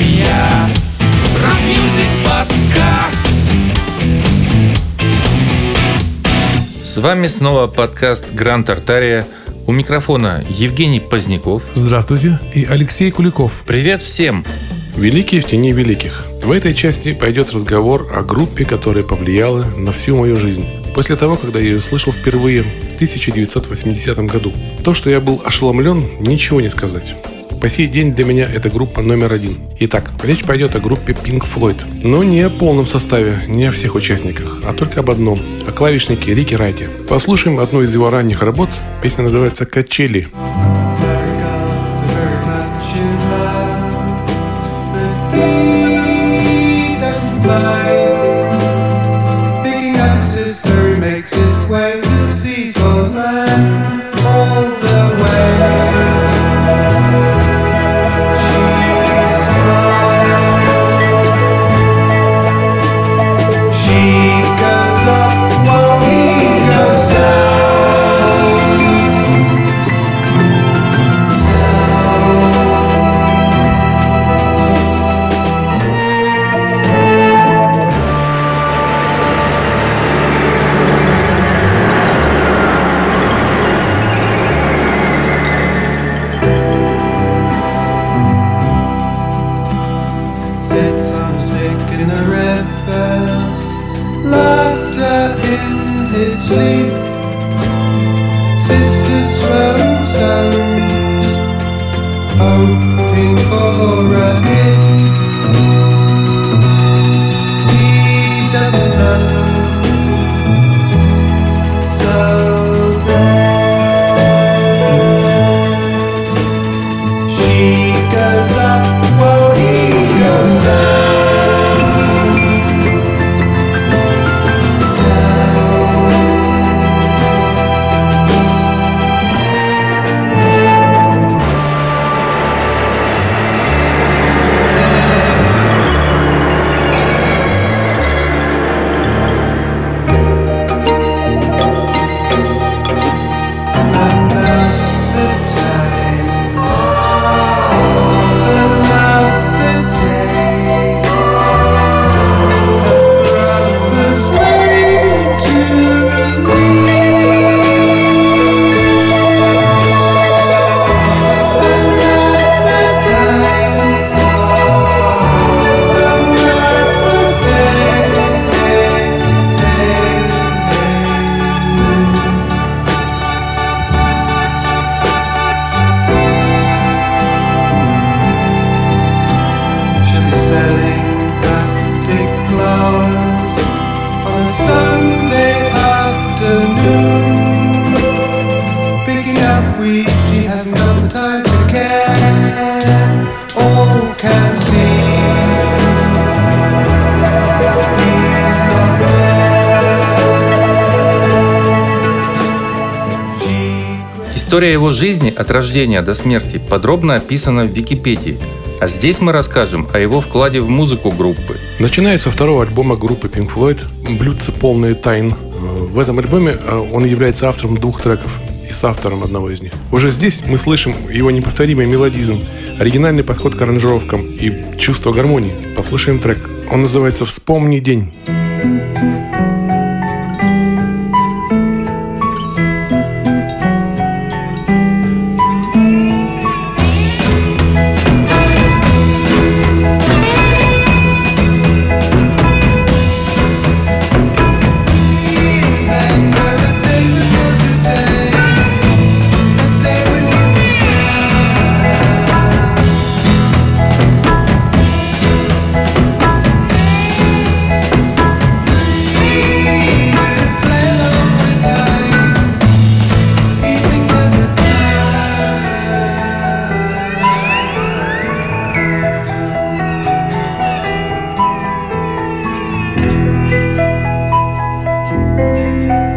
Артария. Rock music подкаст. С вами снова подкаст «Гранд Артария». У микрофона Евгений Поздняков. Здравствуйте. И Алексей Куликов. Привет всем! Великие в тени великих. В этой части пойдет разговор о группе, которая повлияла на всю мою жизнь. После того, когда я ее услышал впервые в 1980 году. То, что я был ошеломлен, ничего не сказать. По сей день для меня это группа номер один. Итак, речь пойдет о группе Pink Floyd. Но не о полном составе, не о всех участниках, а только об одном. О клавишнике Рике Райте. Послушаем одну из его ранних работ. Песня называется «Качели». Picking in a red bell, laughter in his sea. История его жизни от рождения до смерти подробно описана в Википедии. А здесь мы расскажем о его вкладе в музыку группы. Начиная со второго альбома группы Pink Floyd «Блюдце полные тайн». В этом альбоме э, он является автором двух треков и соавтором одного из них. Уже здесь мы слышим его неповторимый мелодизм, оригинальный подход к аранжировкам и чувство гармонии. Послушаем трек. Он называется «Вспомни день». Música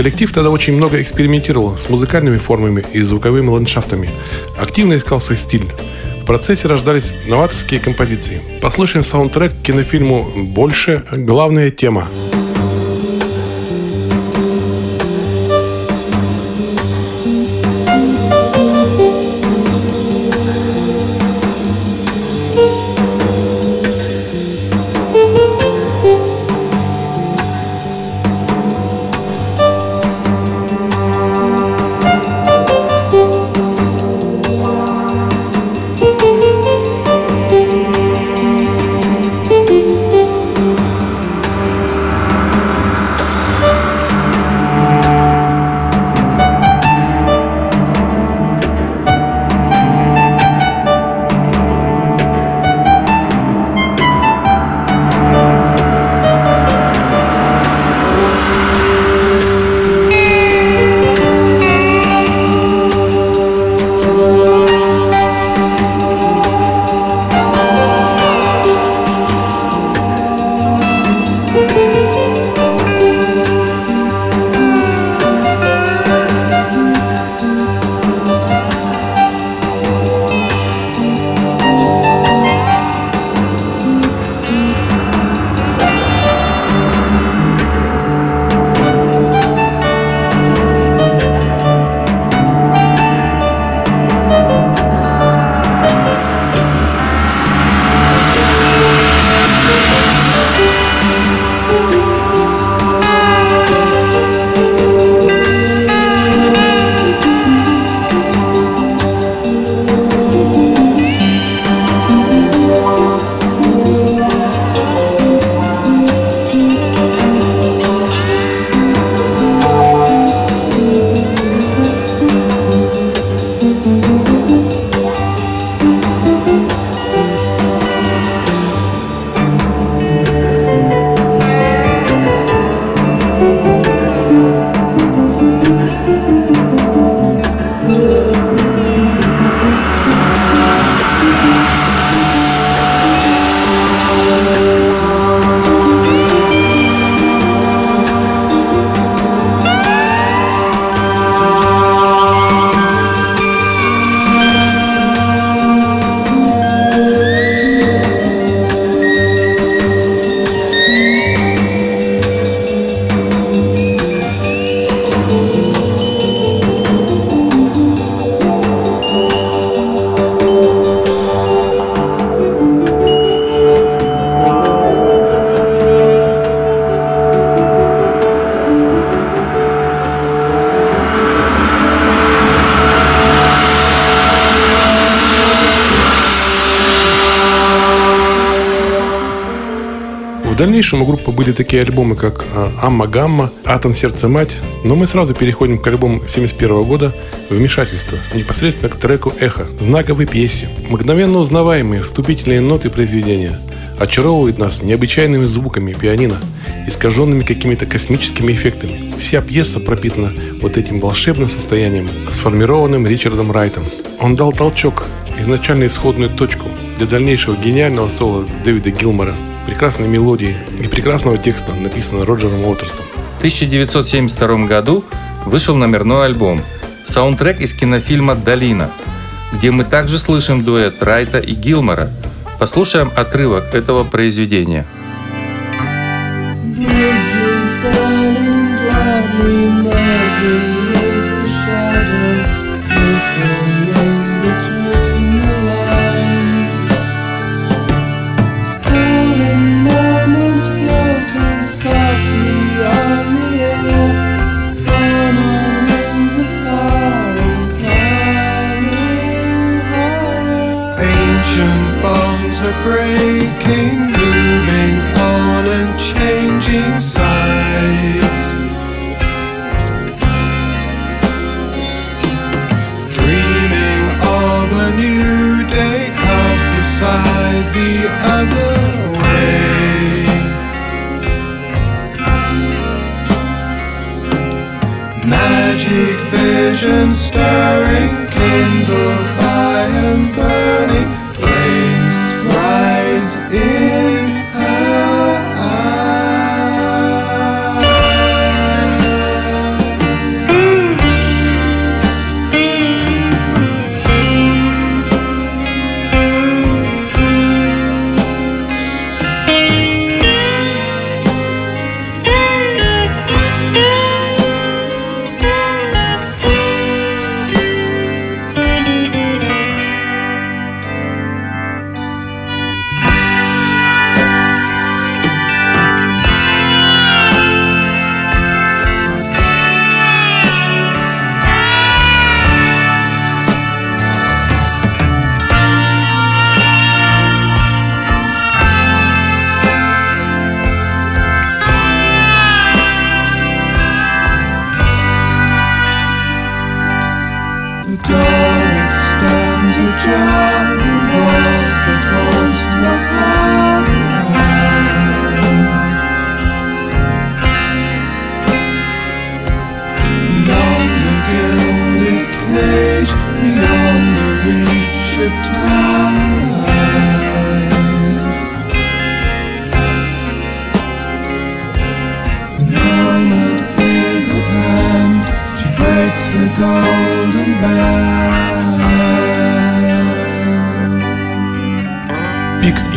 Коллектив тогда очень много экспериментировал с музыкальными формами и звуковыми ландшафтами. Активно искал свой стиль. В процессе рождались новаторские композиции. Послушаем саундтрек к кинофильму «Больше. Главная тема». Дальнейшем у группы были такие альбомы, как а, «Амма Гамма», «Атом Сердце Мать», но мы сразу переходим к альбому 71 года «Вмешательство», непосредственно к треку «Эхо», знаковой пьесе. Мгновенно узнаваемые вступительные ноты произведения очаровывают нас необычайными звуками пианино, искаженными какими-то космическими эффектами. Вся пьеса пропитана вот этим волшебным состоянием, сформированным Ричардом Райтом. Он дал толчок, изначально исходную точку для дальнейшего гениального соло Дэвида Гилмора, прекрасной мелодии и прекрасного текста, написанного Роджером Уотерсом. В 1972 году вышел номерной альбом, саундтрек из кинофильма «Долина», где мы также слышим дуэт Райта и Гилмора. Послушаем отрывок этого произведения. Bridges burning gladly, merging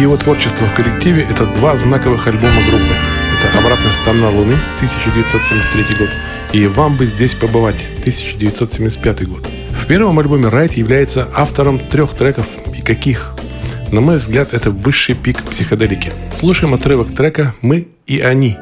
его творчества в коллективе – это два знаковых альбома группы. Это «Обратная сторона Луны» 1973 год и «Вам бы здесь побывать» 1975 год. В первом альбоме Райт является автором трех треков. И каких? На мой взгляд, это высший пик психоделики. Слушаем отрывок трека «Мы и они».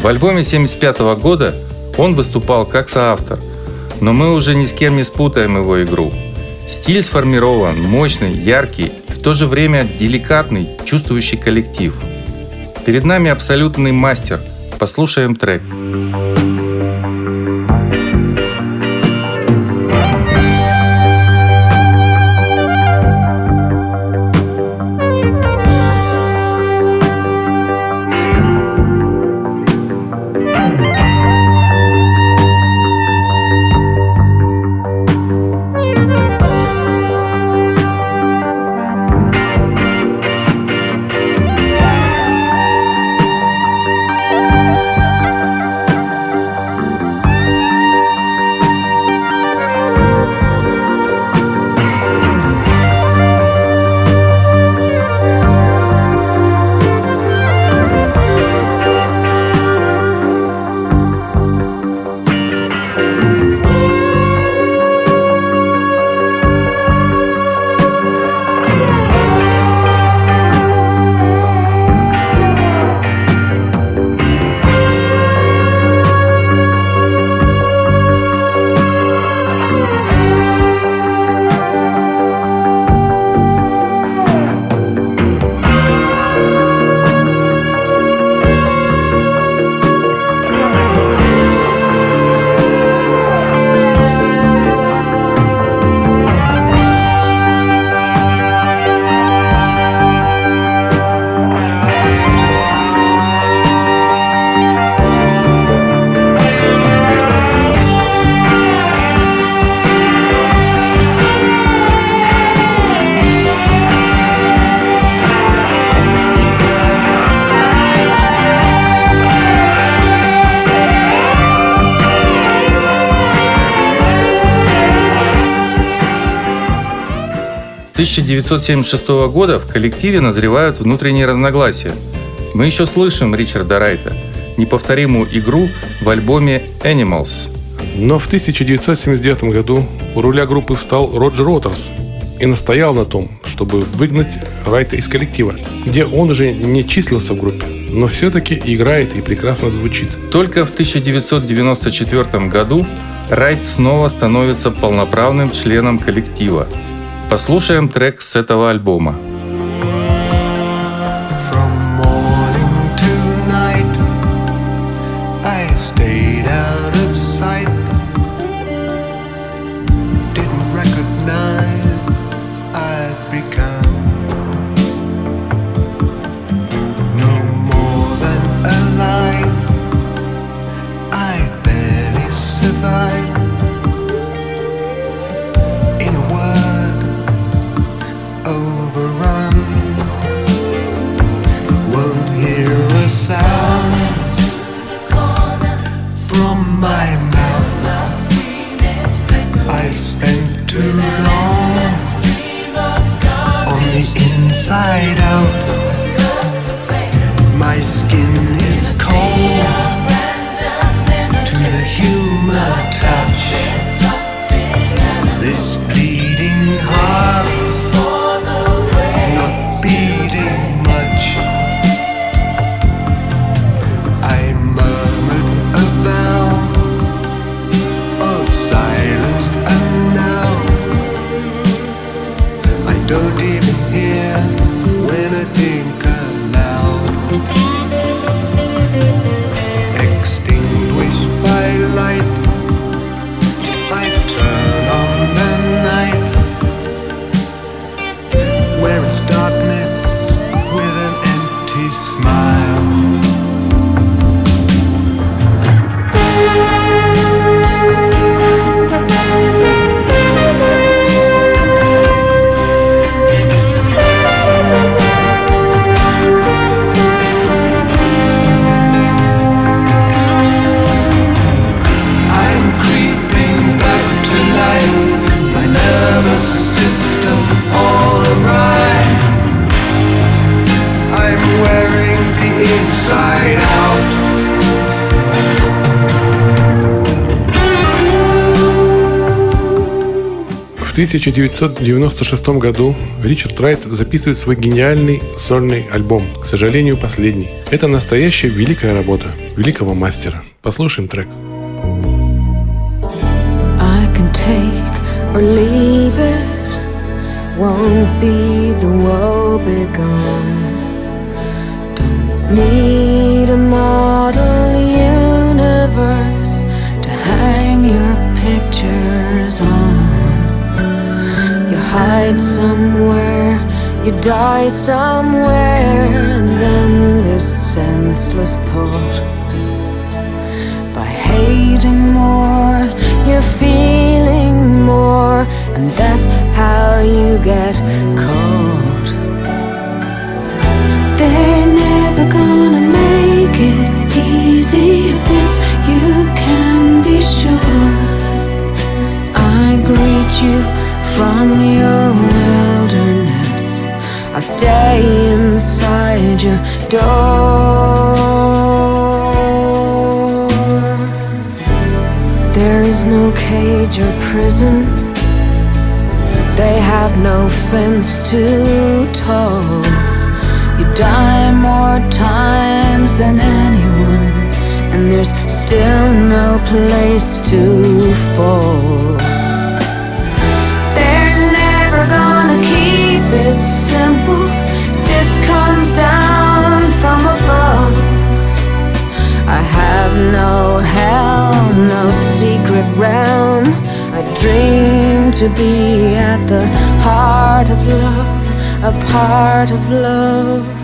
В альбоме 75 года он выступал как соавтор, но мы уже ни с кем не спутаем его игру. Стиль сформирован, мощный, яркий, и в то же время деликатный, чувствующий коллектив. Перед нами абсолютный мастер. Послушаем трек. Black, 1976 года в коллективе назревают внутренние разногласия. Мы еще слышим Ричарда Райта, неповторимую игру в альбоме Animals. Но в 1979 году у руля группы встал Роджер Уотерс и настоял на том, чтобы выгнать Райта из коллектива, где он уже не числился в группе, но все-таки играет и прекрасно звучит. Только в 1994 году Райт снова становится полноправным членом коллектива. Послушаем трек с этого альбома. Don't even hear when I think 1996 году Ричард Райт записывает свой гениальный сольный альбом, к сожалению, последний. Это настоящая великая работа великого мастера. Послушаем трек. Or leave it. Won't be the woe begone. Don't need a model universe to hang your pictures on. Hide somewhere, you die somewhere, and then this senseless thought by hating more, you're feeling more, and that's how you get caught. They're never gonna make it easy. Of this you can be sure. I greet you from your wilderness. I stay inside your door. There is no cage or prison. They have no fence too tall. You die more times than anyone, and there's still no place to fall. No hell, no secret realm. I dream to be at the heart of love, a part of love.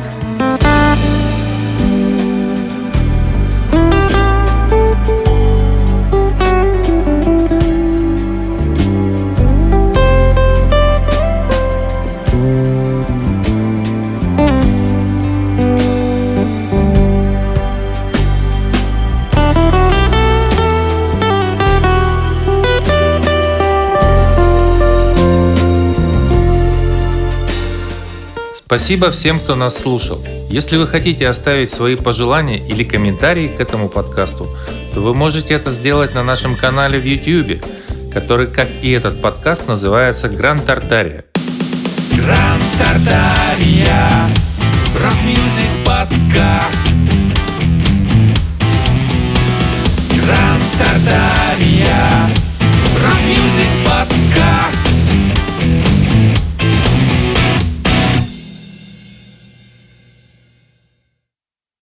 Спасибо всем, кто нас слушал. Если вы хотите оставить свои пожелания или комментарии к этому подкасту, то вы можете это сделать на нашем канале в YouTube, который, как и этот подкаст, называется «Гранд Тартария». Гранд Тартария Rock music подкаст Гранд Тартария Rock music подкаст